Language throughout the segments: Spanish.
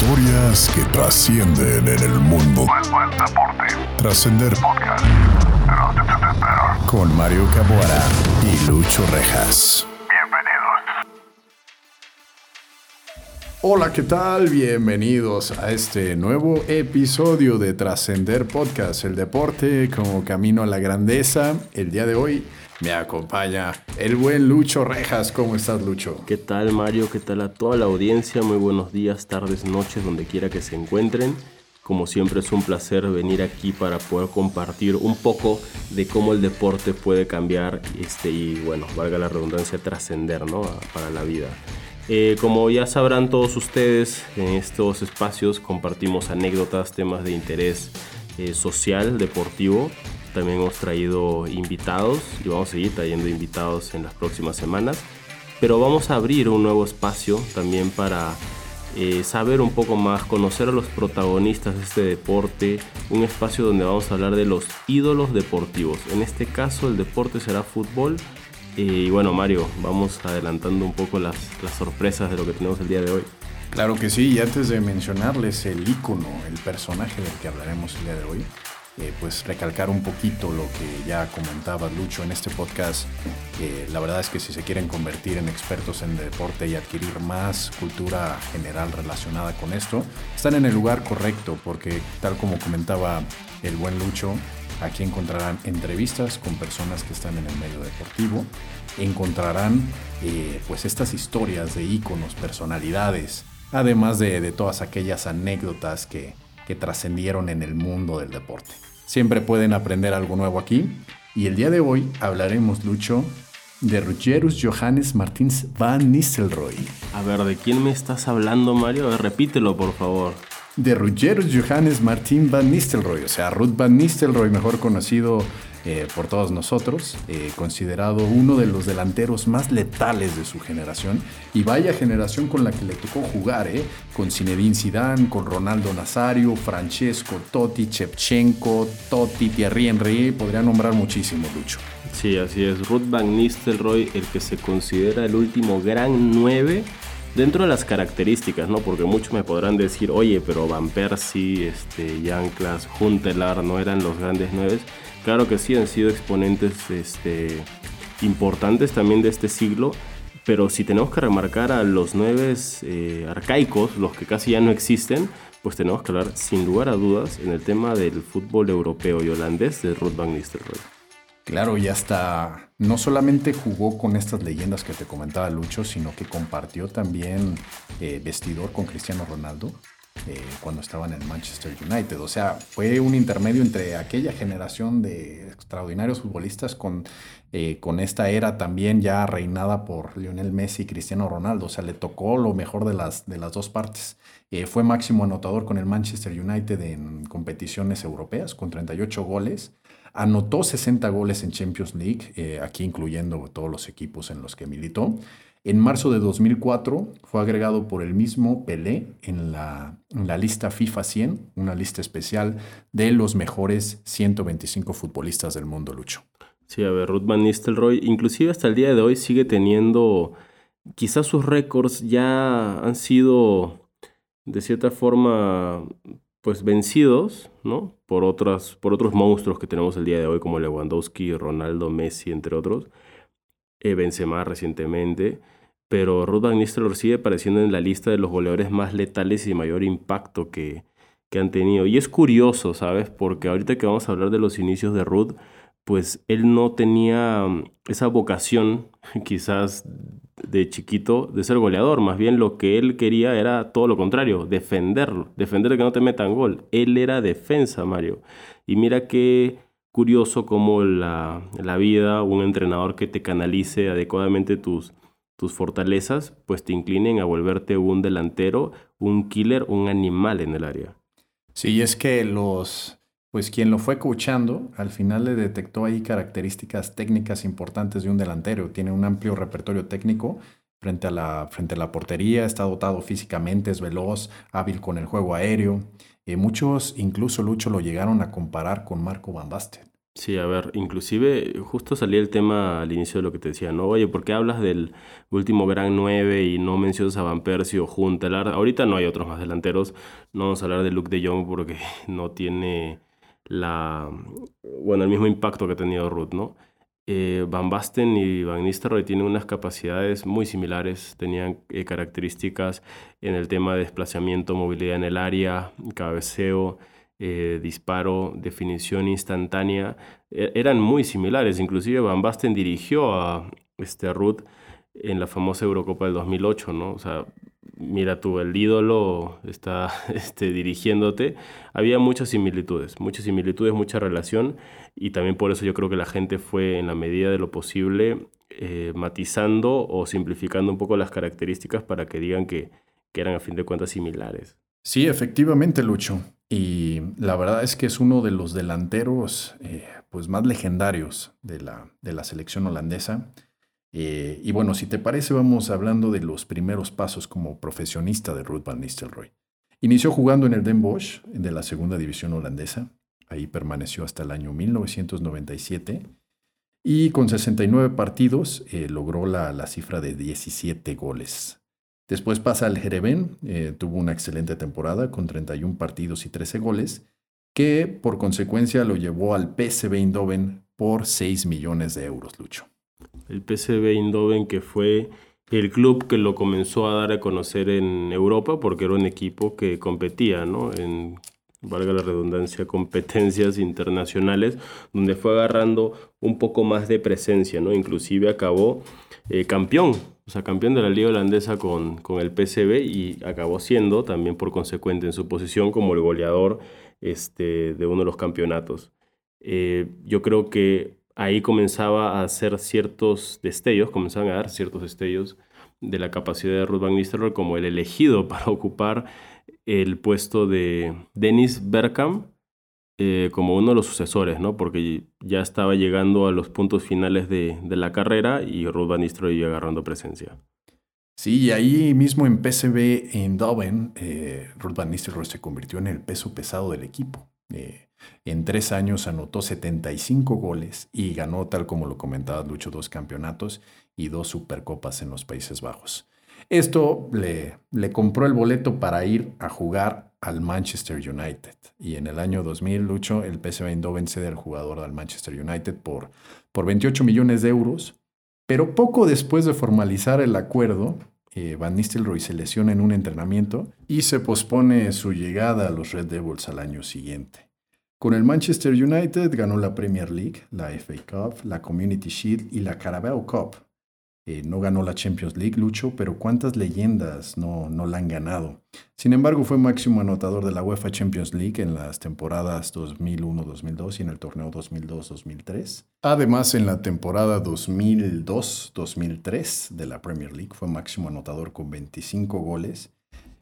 Historias que trascienden en el mundo deporte. Trascender Podcast. Con Mario Caboara y Lucho Rejas. Bienvenidos. Hola, ¿qué tal? Bienvenidos a este nuevo episodio de Trascender Podcast, el deporte como camino a la grandeza. El día de hoy me acompaña el buen Lucho Rejas. ¿Cómo estás, Lucho? ¿Qué tal, Mario? ¿Qué tal a toda la audiencia? Muy buenos días, tardes, noches, donde quiera que se encuentren. Como siempre es un placer venir aquí para poder compartir un poco de cómo el deporte puede cambiar este, y, bueno, valga la redundancia, trascender ¿no? para la vida. Eh, como ya sabrán todos ustedes, en estos espacios compartimos anécdotas, temas de interés eh, social, deportivo también hemos traído invitados y vamos a seguir trayendo invitados en las próximas semanas. Pero vamos a abrir un nuevo espacio también para eh, saber un poco más, conocer a los protagonistas de este deporte, un espacio donde vamos a hablar de los ídolos deportivos. En este caso el deporte será fútbol. Eh, y bueno, Mario, vamos adelantando un poco las, las sorpresas de lo que tenemos el día de hoy. Claro que sí, y antes de mencionarles el icono, el personaje del que hablaremos el día de hoy, eh, pues recalcar un poquito lo que ya comentaba Lucho en este podcast. la verdad es que si se quieren convertir en expertos en deporte y adquirir más cultura general relacionada con esto, están en el lugar correcto porque tal como comentaba el buen Lucho, aquí encontrarán entrevistas con personas que están en el medio deportivo, encontrarán eh, pues estas historias de íconos, personalidades, además de, todas aquellas anécdotas que trascendieron en el mundo del deporte. Siempre pueden aprender algo nuevo aquí. Y el día de hoy hablaremos, Lucho, de Rugerus Johannes Martins van Nistelrooy. A ver, ¿de quién me estás hablando, Mario? repítelo, por favor. De Rugerus Johannes Martin van Nistelrooy, o sea, Ruth van Nistelrooy, mejor conocido eh, por todos nosotros, eh, considerado uno de los delanteros más letales de su generación. Y vaya generación con la que le tocó jugar, eh, con Zinedine Zidane, con Ronaldo Nazario, Francesco Totti, Chepchenko, Totti, Thierry Henry, podría nombrar muchísimo, Lucho. Sí, así es. Ruth Van Nistelrooy, el que se considera el último gran 9 dentro de las características, ¿no? Porque muchos me podrán decir, oye, pero Van Persie, este, Jan Klaas, Huntelaar no eran los grandes 9 Claro que sí, han sido exponentes este, importantes también de este siglo, pero si tenemos que remarcar a los nueve eh, arcaicos, los que casi ya no existen, pues tenemos que hablar sin lugar a dudas en el tema del fútbol europeo y holandés de Ruud van Nistelrooy. Claro, y hasta no solamente jugó con estas leyendas que te comentaba Lucho, sino que compartió también eh, vestidor con Cristiano Ronaldo. Eh, cuando estaba en Manchester United. O sea, fue un intermedio entre aquella generación de extraordinarios futbolistas con, eh, con esta era también ya reinada por Lionel Messi y Cristiano Ronaldo. O sea, le tocó lo mejor de las, de las dos partes. Eh, fue máximo anotador con el Manchester United en competiciones europeas con 38 goles. Anotó 60 goles en Champions League, aquí incluyendo todos los equipos en los que militó. En marzo de 2004 fue agregado por el mismo Pelé en la, lista FIFA 100, una lista especial de los mejores 125 futbolistas del mundo, Lucho. Sí, a ver, Ruth Van Nistelrooy, inclusive hasta el día de hoy sigue teniendo, quizás sus récords ya han sido de cierta forma pues vencidos, ¿no? Por, otras, por otros monstruos que tenemos el día de hoy como Lewandowski, Ronaldo, Messi, entre otros Benzema recientemente, pero Ruth Van Nistelrooy sigue apareciendo en la lista de los goleadores más letales y mayor impacto que, que han tenido. Y es curioso, ¿sabes? Porque ahorita que vamos a hablar de los inicios de Ruth, pues él no tenía mm, esa vocación, quizás de chiquito, de ser goleador. Más bien lo que él quería era todo lo contrario, defenderlo, defender que no te metan gol. Él era defensa, Mario. Y mira que curioso cómo la, la vida, un entrenador que te canalice adecuadamente tus, tus fortalezas, pues te inclinen a volverte un delantero, un killer, un animal en el área. Sí, es que los, pues quien lo fue coachando, al final le detectó ahí características técnicas importantes de un delantero. Tiene un amplio repertorio técnico frente a la, frente a la portería, está dotado físicamente, es veloz, hábil con el juego aéreo. Eh, muchos, incluso Lucho, lo llegaron a comparar con Marco Van Basten. Sí, a ver, inclusive justo salía el tema al inicio de lo que te decía, ¿no? Oye, ¿por qué hablas del último Gran 9 y no mencionas a Van Persie o Juntelar? Ahorita no hay otros más delanteros, no vamos a hablar de Luke de Jong porque no tiene la, bueno, el mismo impacto que ha tenido Ruth, ¿no? Eh, Van Basten y Van Nistelrooy tienen unas capacidades muy similares, tenían eh, características en el tema de desplazamiento, movilidad en el área, cabeceo, eh, disparo, definición instantánea, e, eran muy similares. Inclusive Van Basten dirigió a este, Ruth en la famosa Eurocopa del 2008, ¿no? O sea, mira tú, el ídolo está este, dirigiéndote. Había muchas similitudes, muchas similitudes, mucha relación y también por eso yo creo que la gente fue en la medida de lo posible eh, matizando o simplificando un poco las características para que digan que, que eran a fin de cuentas similares. Sí, efectivamente, Lucho. Y la verdad es que es uno de los delanteros eh, pues más legendarios de la, de la selección holandesa. Eh, y bueno, si te parece, vamos hablando de los primeros pasos como profesionista de Ruud van Nistelrooy. Inició jugando en el Den Bosch de la segunda división holandesa. Ahí permaneció hasta el año 1997 y con 69 partidos eh, logró la, la, cifra de 17 goles. Después pasa al Jereven, eh, tuvo una excelente temporada con 31 partidos y 13 goles, que por consecuencia lo llevó al PSV Eindhoven por 6 millones de euros, Lucho. El PSV Eindhoven que fue el club que lo comenzó a dar a conocer en Europa porque era un equipo que competía, ¿no? En valga la redundancia, competencias internacionales, donde fue agarrando un poco más de presencia, ¿no? Inclusive acabó eh, campeón o sea, campeón de la liga holandesa con, con el PSV y acabó siendo también por consecuente en su posición como el goleador este, de uno de los campeonatos. Eh, yo creo que ahí comenzaba a hacer ciertos destellos, comenzaban a dar ciertos destellos de la capacidad de Ruud van Nistelrooy como el elegido para ocupar el puesto de Dennis Bergkamp eh, como uno de los sucesores, ¿no? Porque ya estaba llegando a los puntos finales de, la carrera y Ruth Van Nistelrooy iba agarrando presencia. Sí, y ahí mismo en PSV en Dublin, eh, Ruth Van Nistelrooy se convirtió en el peso pesado del equipo. Eh, en tres años anotó 75 goles y ganó, tal como lo comentaba Lucho, dos campeonatos y dos supercopas en los Países Bajos. Esto le, le compró el boleto para ir a jugar al Manchester United. Y en el año 2000, Lucho, el PSV Eindhoven cede al jugador al Manchester United por, por 28 millones de euros. Pero poco después de formalizar el acuerdo, eh, Van Nistelrooy se lesiona en un entrenamiento y se pospone su llegada a los Red Devils al año siguiente. Con el Manchester United ganó la Premier League, la FA Cup, la Community Shield y la Carabao Cup, eh, no ganó la Champions League, Lucho, pero ¿cuántas leyendas no, no la han ganado? Sin embargo, fue máximo anotador de la UEFA Champions League en las temporadas 2001-2002 y en el torneo 2002-2003. Además, en la temporada 2002-2003 de la Premier League fue máximo anotador con 25 goles.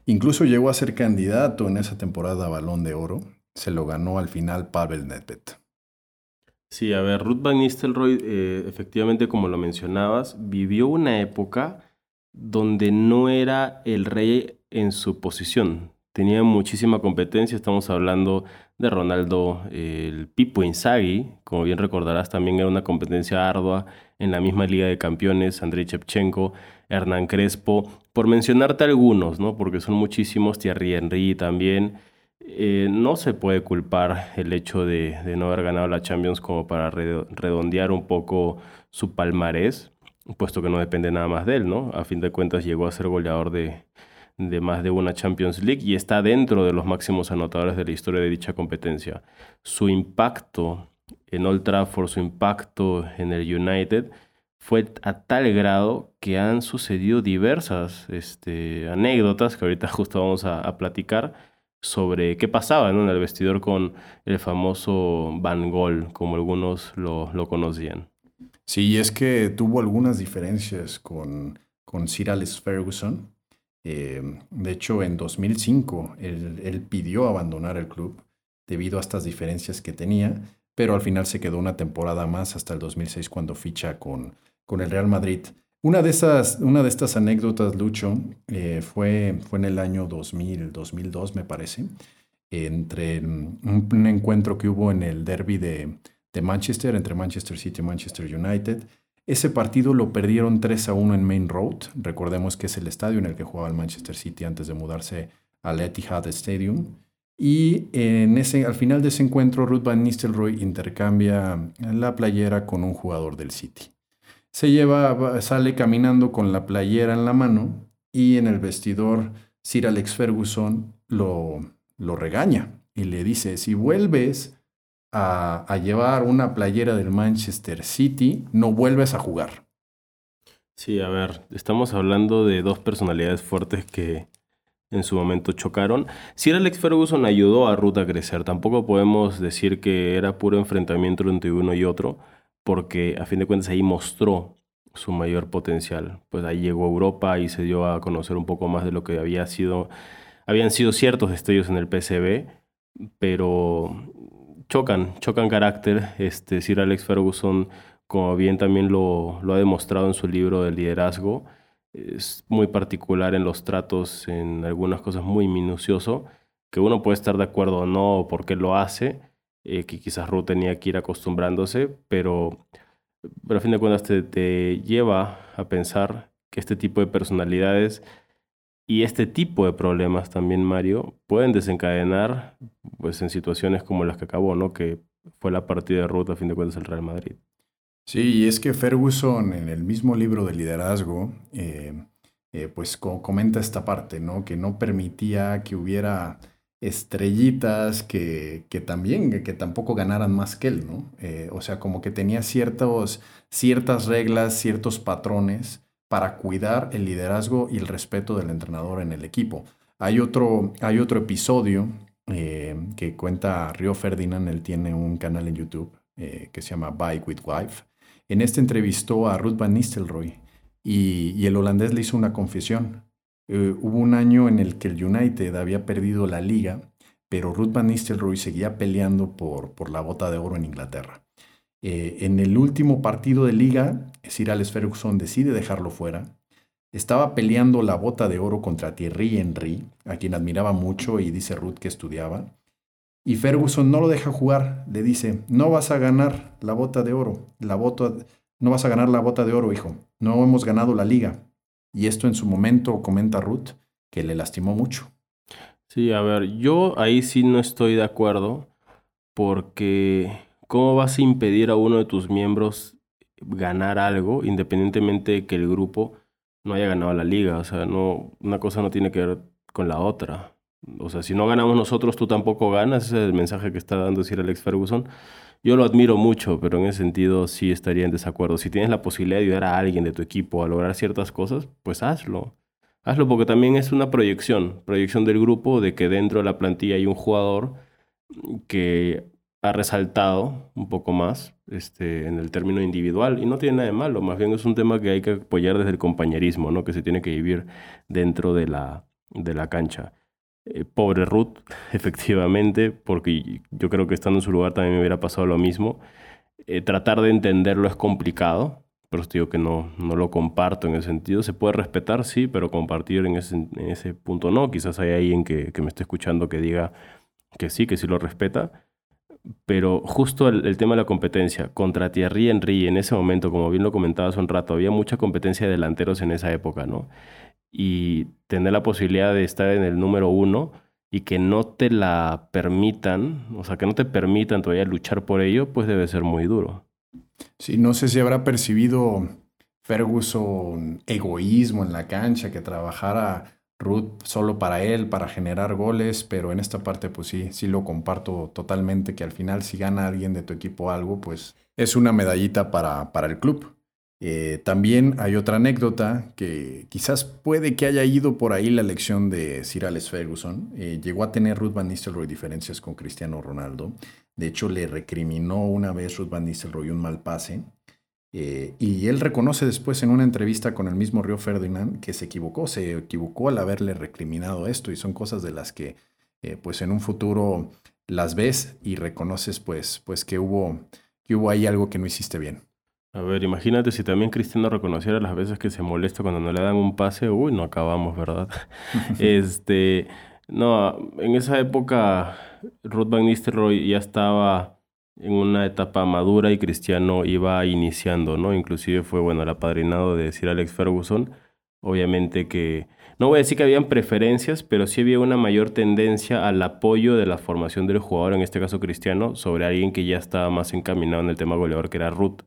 Incluso llegó a ser candidato en esa temporada a Balón de Oro. Se lo ganó al final Pavel Nedved. Sí, a ver, Ruth Van Nistelrooy, eh, efectivamente, como lo mencionabas, vivió una época donde no era el rey en su posición. Tenía muchísima competencia, estamos hablando de Ronaldo, el Pipo Inzaghi, como bien recordarás, también era una competencia ardua en la misma Liga de Campeones, Andrei Shevchenko, Hernán Crespo, por mencionarte algunos, ¿no? Porque son muchísimos, Thierry Henry también, eh, no se puede culpar el hecho de, no haber ganado la Champions como para redondear un poco su palmarés, puesto que no depende nada más de él, ¿no? A fin de cuentas llegó a ser goleador de, de más de una Champions League y está dentro de los máximos anotadores de la historia de dicha competencia. Su impacto en Old Trafford, su impacto en el United, fue a tal grado que han sucedido diversas este, anécdotas que ahorita justo vamos a platicar sobre qué pasaba en el vestidor con el famoso Van Gogh, como algunos lo, conocían. Sí, es que tuvo algunas diferencias con, con Sir Alex Ferguson. Eh, de hecho, en 2005 él, pidió abandonar el club debido a estas diferencias que tenía, pero al final se quedó una temporada más hasta el 2006 cuando ficha con el Real Madrid. Una de, esas, una de estas anécdotas, Lucho, eh, fue, fue en el año 2000, 2002, me parece, entre un, encuentro que hubo en el derby de, de Manchester entre Manchester City y Manchester United. Ese partido lo perdieron 3 a 1 en Main Road. Recordemos que es el estadio en el que jugaba el Manchester City antes de mudarse al Etihad Stadium. Y en ese, al final de ese encuentro, Ruth Van Nistelrooy intercambia la playera con un jugador del City. Se lleva, sale caminando con la playera en la mano y en el vestidor Sir Alex Ferguson lo, lo regaña y le dice, si vuelves a, a, llevar una playera del Manchester City, no vuelves a jugar. Sí, a ver, estamos hablando de dos personalidades fuertes que en su momento chocaron. Sir Alex Ferguson ayudó a Ruth a crecer. Tampoco podemos decir que era puro enfrentamiento entre uno y otro, porque a fin de cuentas ahí mostró su mayor potencial. Pues ahí llegó a Europa y se dio a conocer un poco más de lo que había sido, habían sido ciertos destellos en el PCB, pero chocan, chocan carácter. Este, Sir Alex Ferguson, como bien también lo, lo ha demostrado en su libro de liderazgo, es muy particular en los tratos, en algunas cosas muy minucioso, que uno puede estar de acuerdo o no porque lo hace, eh, que quizás Ruth tenía que ir acostumbrándose, pero, pero a fin de cuentas te, te lleva a pensar que este tipo de personalidades y este tipo de problemas también, Mario, pueden desencadenar pues, en situaciones como las que acabó, ¿no? que fue la partida de Ruth a fin de cuentas el Real Madrid. Sí, y es que Ferguson en el mismo libro de liderazgo, eh, eh, pues comenta esta parte, ¿no? Que no permitía que hubiera estrellitas que, que también, que tampoco ganaran más que él, ¿no? Eh, o sea, como que tenía ciertos, ciertas reglas, ciertos patrones para cuidar el liderazgo y el respeto del entrenador en el equipo. Hay otro, hay otro episodio que cuenta Río Ferdinand, él tiene un canal en YouTube que se llama Bike with Wife, en este entrevistó a Ruth Van Nistelrooy y, el holandés le hizo una confesión. Eh, hubo un año en el que el United había perdido la liga, pero Ruth Van Nistelrooy seguía peleando por, por la bota de oro en Inglaterra. Eh, en el último partido de liga, Sir Alex Ferguson decide dejarlo fuera. Estaba peleando la bota de oro contra Thierry Henry, a quien admiraba mucho y dice Ruth que estudiaba. Y Ferguson no lo deja jugar, le dice, no vas a ganar la bota de oro, la bota, no vas a ganar la bota de oro, hijo, no hemos ganado la liga. Y esto en su momento comenta Ruth, que le lastimó mucho. Sí, a ver, yo ahí sí no estoy de acuerdo, porque ¿cómo vas a impedir a uno de tus miembros ganar algo, independientemente de que el grupo no haya ganado la liga? O sea, no, una cosa no tiene que ver con la otra. O sea, si no ganamos nosotros, tú tampoco ganas. Ese es el mensaje que está dando Sir Alex Ferguson. Yo lo admiro mucho, pero en ese sentido sí estaría en desacuerdo. Si tienes la posibilidad de ayudar a alguien de tu equipo a lograr ciertas cosas, pues hazlo. Hazlo porque también es una proyección, proyección del grupo de que dentro de la plantilla hay un jugador que ha resaltado un poco más este, en el término individual y no tiene nada de malo, más bien es un tema que hay que apoyar desde el compañerismo, ¿no? que se tiene que vivir dentro de la, de la cancha. Eh, pobre Ruth, efectivamente, porque yo creo que estando en su lugar también me hubiera pasado lo mismo. Eh, tratar de entenderlo es complicado, pero te digo que no, no lo comparto en ese sentido. Se puede respetar, sí, pero compartir en ese, en ese punto no. Quizás hay alguien que, que, me esté escuchando que diga que sí, que sí lo respeta. Pero justo el, tema de la competencia contra Thierry Henry en ese momento, como bien lo comentaba hace un rato, había mucha competencia de delanteros en esa época, ¿no? Y tener la posibilidad de estar en el número uno y que no te la permitan, o sea, que no te permitan todavía luchar por ello, pues debe ser muy duro. Sí, no sé si habrá percibido Ferguson egoísmo en la cancha, que trabajara Ruth solo para él, para generar goles, pero en esta parte pues sí, sí lo comparto totalmente, que al final si gana alguien de tu equipo algo, pues es una medallita para, para el club. Eh, también hay otra anécdota que quizás puede que haya ido por ahí la elección de Sir Alex Ferguson. Eh, llegó a tener Ruth Van Nistelrooy diferencias con Cristiano Ronaldo. De hecho, le recriminó una vez Ruth Van Nistelrooy un mal pase. Eh, y él reconoce después en una entrevista con el mismo Río Ferdinand que se equivocó, se equivocó al haberle recriminado esto y son cosas de las que pues en un futuro las ves y reconoces pues, pues que, hubo, que hubo ahí algo que no hiciste bien. A ver, imagínate si también Cristiano reconociera las veces que se molesta cuando no le dan un pase, uy, no acabamos, ¿verdad? este, no, en esa época Ruth Van Nistelrooy ya estaba en una etapa madura y Cristiano iba iniciando, ¿no? Inclusive fue, bueno, el apadrinado de Sir Alex Ferguson. Obviamente que, no voy a decir que habían preferencias, pero sí había una mayor tendencia al apoyo de la formación del jugador, en este caso Cristiano, sobre alguien que ya estaba más encaminado en el tema goleador, que era Ruth.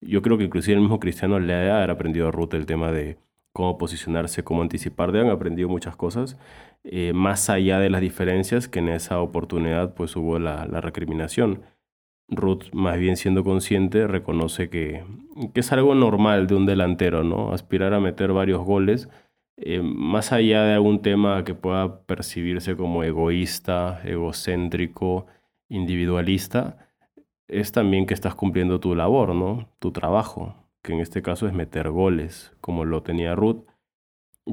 Yo creo que inclusive el mismo Cristiano le ha aprendido a Ruth el tema de cómo posicionarse, cómo anticipar, le han aprendido muchas cosas, eh, más allá de las diferencias que en esa oportunidad pues hubo la, la recriminación. Ruth, más bien siendo consciente, reconoce que, que, es algo normal de un delantero, ¿no? Aspirar a meter varios goles, eh, más allá de algún tema que pueda percibirse como egoísta, egocéntrico, individualista, es también que estás cumpliendo tu labor, ¿no? Tu trabajo, que en este caso es meter goles, como lo tenía Ruth.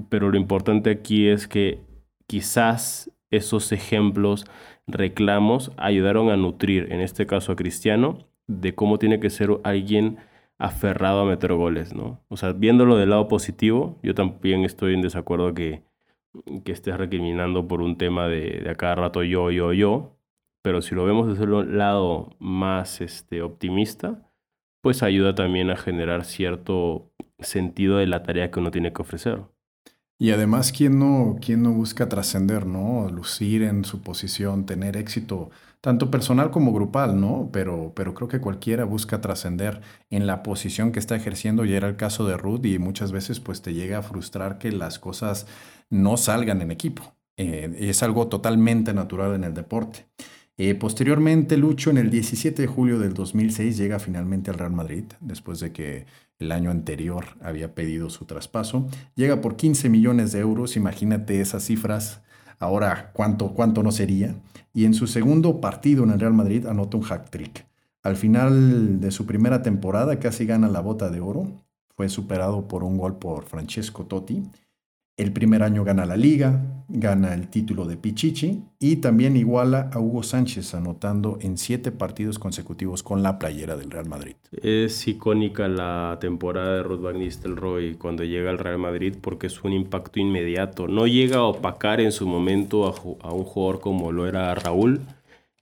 Pero lo importante aquí es que quizás esos ejemplos reclamos ayudaron a nutrir, en este caso a Cristiano, de cómo tiene que ser alguien aferrado a meter goles, ¿no? O sea, viéndolo del lado positivo, yo también estoy en desacuerdo que, que estés recriminando por un tema de, de a cada rato yo, yo, yo, pero si lo vemos desde el lado más este, optimista, pues ayuda también a generar cierto sentido de la tarea que uno tiene que ofrecer. Y además, ¿quién no, quién no busca trascender, ¿no? Lucir en su posición, tener éxito, tanto personal como grupal, ¿no? Pero, pero creo que cualquiera busca trascender en la posición que está ejerciendo. Y era el caso de Ruth y muchas veces pues te llega a frustrar que las cosas no salgan en equipo. Eh, es algo totalmente natural en el deporte. Eh, posteriormente, Lucho en el 17 de julio del 2006 llega finalmente al Real Madrid, después de que el año anterior había pedido su traspaso. Llega por 15 millones de euros, imagínate esas cifras. Ahora, ¿cuánto, cuánto no sería? Y en su segundo partido en el Real Madrid anota un hack trick. Al final de su primera temporada casi gana la bota de oro. Fue superado por un gol por Francesco Totti. El primer año gana la liga, gana el título de Pichichi y también iguala a Hugo Sánchez anotando en siete partidos consecutivos con la playera del Real Madrid. Es icónica la temporada de Ruth Van Nistelrooy cuando llega al Real Madrid porque es un impacto inmediato. No llega a opacar en su momento a, un jugador como lo era Raúl,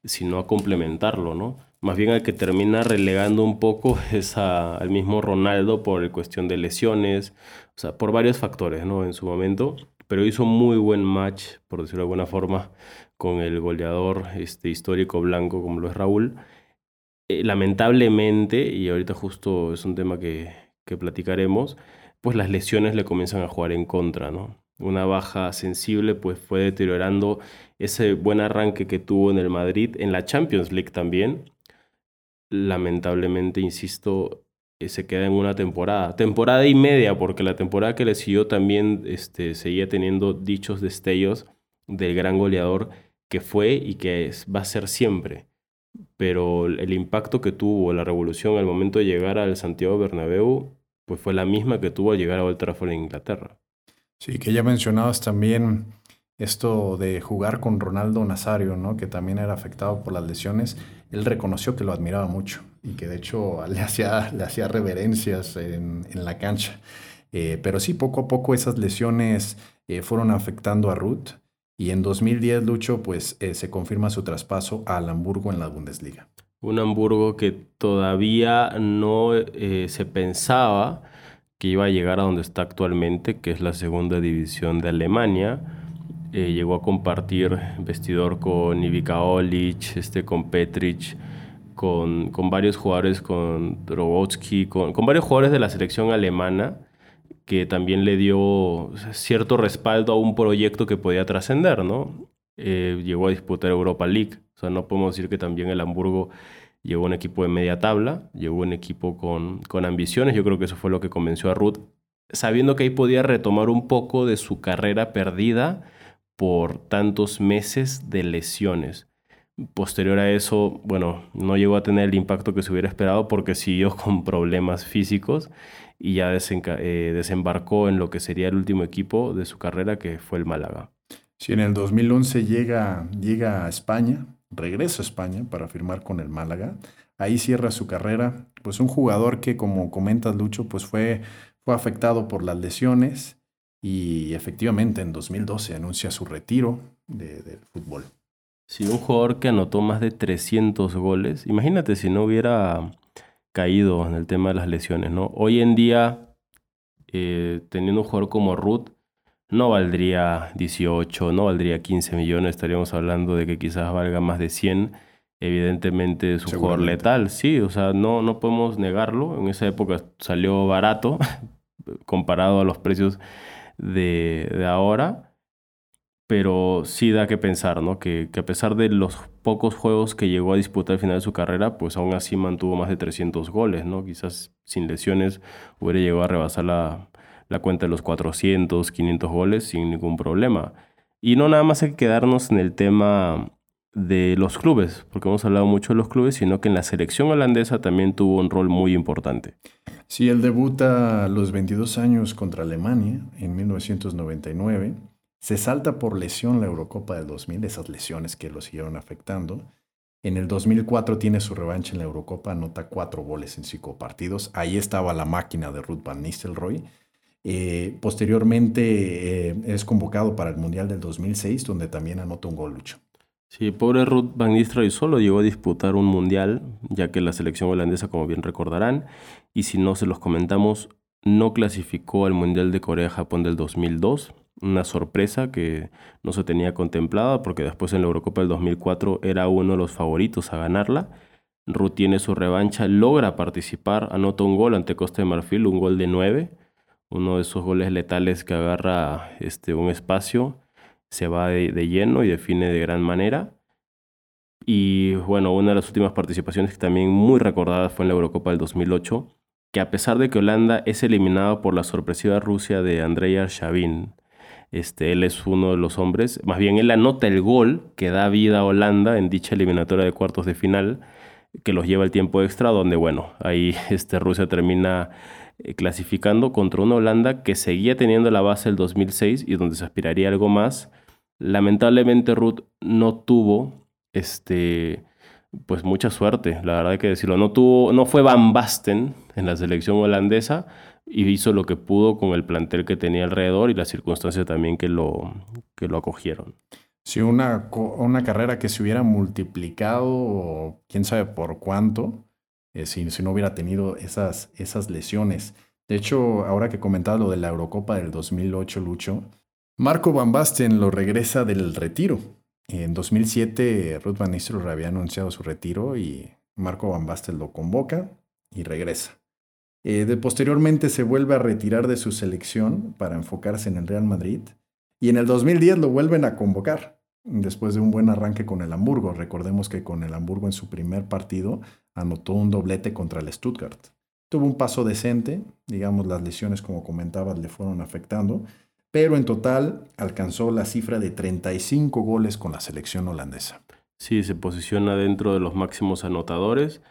sino a complementarlo, ¿no? Más bien al que termina relegando un poco es al mismo Ronaldo por cuestión de lesiones, o sea, por varios factores, ¿no? En su momento, pero hizo muy buen match, por decirlo de alguna forma, con el goleador este, histórico blanco como lo es Raúl. Eh, lamentablemente, y ahorita justo es un tema que, que platicaremos, pues las lesiones le comienzan a jugar en contra, ¿no? Una baja sensible pues fue deteriorando ese buen arranque que tuvo en el Madrid, en la Champions League también, lamentablemente, insisto, se queda en una temporada. Temporada y media, porque la temporada que le siguió también este, seguía teniendo dichos destellos del gran goleador que fue y que va a ser siempre. Pero el impacto que tuvo la revolución al momento de llegar al Santiago Bernabéu, pues fue la misma que tuvo al llegar a Old Trafford en Inglaterra. Sí, que ya mencionabas también esto de jugar con Ronaldo Nazario, ¿no? que también era afectado por las lesiones, él reconoció que lo admiraba mucho y que de hecho le hacía, le hacía reverencias en, la cancha. Eh, pero sí, poco a poco esas lesiones eh, fueron afectando a Ruth y en 2010, Lucho, pues eh, se confirma su traspaso al Hamburgo en la Bundesliga. Un Hamburgo que todavía no se pensaba que iba a llegar a donde está actualmente, que es la segunda división de Alemania eh, llegó a compartir vestidor con Ivica Olic, este, con Petrich, con, con varios jugadores, con Drogotsky, con, con, varios jugadores de la selección alemana, que también le dio cierto respaldo a un proyecto que podía trascender, ¿no? Eh, llegó a disputar Europa League, o sea, no podemos decir que también el Hamburgo llegó un equipo de media tabla, llegó un equipo con, con ambiciones, yo creo que eso fue lo que convenció a Ruth, sabiendo que ahí podía retomar un poco de su carrera perdida, por tantos meses de lesiones. Posterior a eso, bueno, no llegó a tener el impacto que se hubiera esperado porque siguió con problemas físicos y ya eh, desembarcó en lo que sería el último equipo de su carrera, que fue el Málaga. Sí, en el 2011 llega, llega a España, regresa a España para firmar con el Málaga. Ahí cierra su carrera. Pues un jugador que, como comentas, Lucho, pues fue, fue afectado por las lesiones y efectivamente en 2012 anuncia su retiro del fútbol. Sí, un jugador que anotó más de 300 goles. Imagínate si no hubiera caído en el tema de las lesiones, ¿no? Hoy en día, eh, teniendo un jugador como Ruth, no valdría 18, no valdría 15 millones, estaríamos hablando de que quizás valga más de 100. Evidentemente es un jugador letal, sí, o sea, no, no podemos negarlo. En esa época salió barato comparado a los precios de, de ahora pero sí da que pensar, ¿no? Que, que, a pesar de los pocos juegos que llegó a disputar al final de su carrera, pues aún así mantuvo más de 300 goles, ¿no? Quizás sin lesiones hubiera llegado a rebasar la, la cuenta de los 400, 500 goles sin ningún problema. Y no nada más hay que quedarnos en el tema de los clubes, porque hemos hablado mucho de los clubes, sino que en la selección holandesa también tuvo un rol muy importante. Sí, él debuta a los 22 años contra Alemania en 1999 se salta por lesión la Eurocopa del 2000, esas lesiones que lo siguieron afectando. En el 2004 tiene su revancha en la Eurocopa, anota cuatro goles en cinco partidos. Ahí estaba la máquina de Ruth Van Nistelrooy. Eh, posteriormente eh, es convocado para el Mundial del 2006, donde también anota un gol lucho. Sí, pobre Ruth Van Nistelrooy solo llegó a disputar un Mundial, ya que la selección holandesa, como bien recordarán, y si no se los comentamos, no clasificó al Mundial de Corea-Japón del 2002 una sorpresa que no se tenía contemplada porque después en la Eurocopa del 2004 era uno de los favoritos a ganarla. Ruth tiene su revancha, logra participar, anota un gol ante Costa de Marfil, un gol de 9, uno de esos goles letales que agarra este, un espacio, se va de, de lleno y define de gran manera. Y bueno, una de las últimas participaciones que también muy recordada fue en la Eurocopa del 2008, que a pesar de que Holanda es eliminada por la sorpresiva Rusia de Andrei Arshavin, este, él es uno de los hombres, más bien él anota el gol que da vida a Holanda en dicha eliminatoria de cuartos de final, que los lleva al tiempo extra, donde bueno, ahí este, Rusia termina eh, clasificando contra una Holanda que seguía teniendo la base del 2006 y donde se aspiraría algo más. Lamentablemente Ruth no tuvo este, pues mucha suerte, la verdad hay que decirlo. No, tuvo, no fue Van Basten en la selección holandesa, y hizo lo que pudo con el plantel que tenía alrededor y las circunstancias también que lo, que lo acogieron. Sí, una, una carrera que se hubiera multiplicado, quién sabe por cuánto, eh, si, si, no hubiera tenido esas, esas lesiones. De hecho, ahora que comentaba lo de la Eurocopa del 2008, Lucho, Marco Van Basten lo regresa del retiro. En 2007, Ruth Van Nistelrooy había anunciado su retiro y Marco Van Basten lo convoca y regresa. Eh, posteriormente se vuelve a retirar de su selección para enfocarse en el Real Madrid y en el 2010 lo vuelven a convocar después de un buen arranque con el Hamburgo. Recordemos que con el Hamburgo en su primer partido anotó un doblete contra el Stuttgart. Tuvo un paso decente, digamos las lesiones como comentabas le fueron afectando, pero en total alcanzó la cifra de 35 goles con la selección holandesa. Sí, se posiciona dentro de los máximos anotadores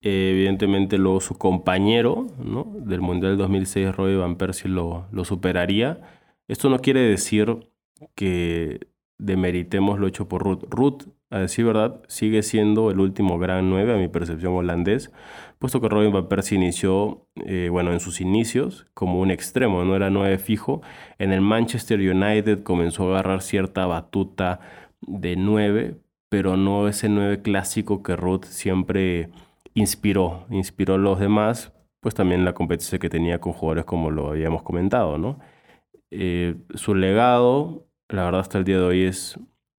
evidentemente luego su compañero ¿no? del Mundial 2006, Roy Van Persie, lo, lo superaría. Esto no quiere decir que demeritemos lo hecho por Ruth. Ruth, a decir verdad, sigue siendo el último gran 9 a mi percepción holandés, puesto que Robin Van Persie inició, eh, bueno, en sus inicios como un extremo, no era 9 fijo. En el Manchester United comenzó a agarrar cierta batuta de 9, pero no ese 9 clásico que Ruth siempre inspiró, inspiró a los demás, pues también la competencia que tenía con jugadores como lo habíamos comentado, ¿no? Eh, su legado, la verdad hasta el día de hoy es,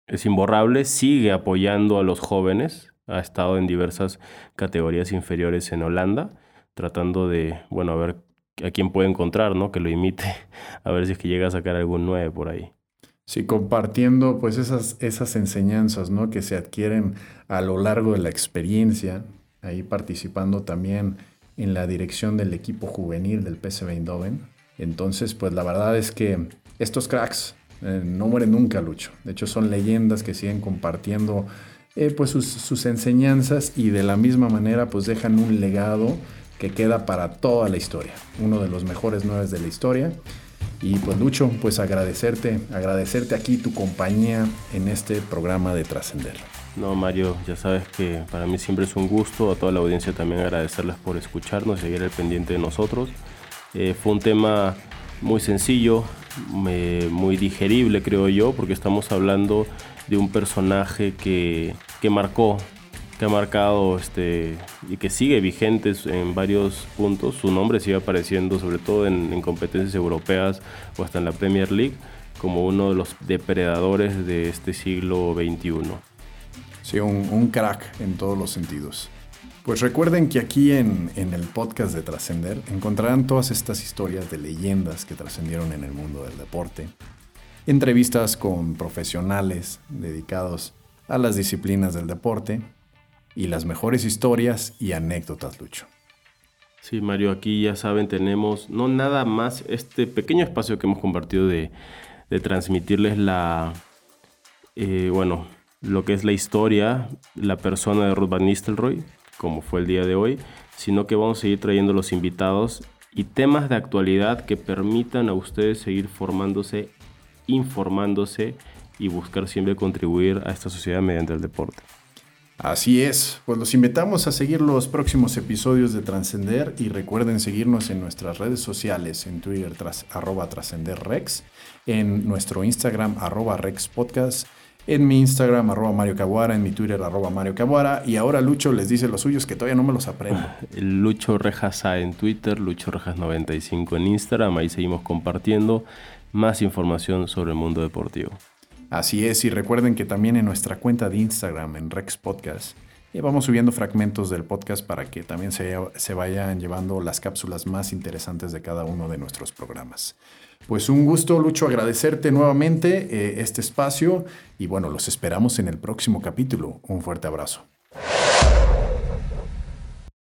es imborrable, sigue apoyando a los jóvenes, ha estado en diversas categorías inferiores en Holanda, tratando de, bueno, a ver a quién puede encontrar, ¿no? Que lo imite, a ver si es que llega a sacar algún 9 por ahí. Sí, compartiendo pues esas, esas enseñanzas, ¿no? Que se adquieren a lo largo de la experiencia, ahí participando también en la dirección del equipo juvenil del PSV Eindhoven. Entonces, pues la verdad es que estos cracks eh, no mueren nunca, Lucho. De hecho, son leyendas que siguen compartiendo eh, pues sus, enseñanzas y de la misma manera pues dejan un legado que queda para toda la historia. Uno de los mejores nueve de la historia. Y pues Lucho, pues agradecerte, agradecerte aquí tu compañía en este programa de Trascender. No, Mario, ya sabes que para mí siempre es un gusto, a toda la audiencia también agradecerles por escucharnos y seguir el pendiente de nosotros. Eh, fue un tema muy sencillo, muy digerible creo yo, porque estamos hablando de un personaje que, que marcó, que ha marcado este, y que sigue vigente en varios puntos. Su nombre sigue apareciendo sobre todo en, en competencias europeas o hasta en la Premier League como uno de los depredadores de este siglo XXI. Sí, un, crack en todos los sentidos. Pues recuerden que aquí en, en el podcast de Trascender encontrarán todas estas historias de leyendas que trascendieron en el mundo del deporte, entrevistas con profesionales dedicados a las disciplinas del deporte y las mejores historias y anécdotas, Lucho. Sí, Mario, aquí ya saben, tenemos no nada más este pequeño espacio que hemos compartido de, de transmitirles la, eh, bueno, lo que es la historia, la persona de Ruth Van Nistelrooy, como fue el día de hoy, sino que vamos a seguir trayendo los invitados y temas de actualidad que permitan a ustedes seguir formándose, informándose y buscar siempre contribuir a esta sociedad mediante el deporte. Así es, pues los invitamos a seguir los próximos episodios de Trascender y recuerden seguirnos en nuestras redes sociales, en Twitter tras, arroba trascenderrex, en nuestro Instagram arroba rexpodcast, en mi Instagram arroba Mario Cabuara, en mi Twitter arroba Mario Cabuara y ahora Lucho les dice los suyos que todavía no me los aprendo. Lucho Rejas A en Twitter, Lucho Rejas 95 en Instagram, ahí seguimos compartiendo más información sobre el mundo deportivo. Así es, y recuerden que también en nuestra cuenta de Instagram, en Rex Podcast, eh, vamos subiendo fragmentos del podcast para que también se, se, vayan llevando las cápsulas más interesantes de cada uno de nuestros programas. Pues un gusto, Lucho, agradecerte nuevamente eh, este espacio y bueno, los esperamos en el próximo capítulo. Un fuerte abrazo.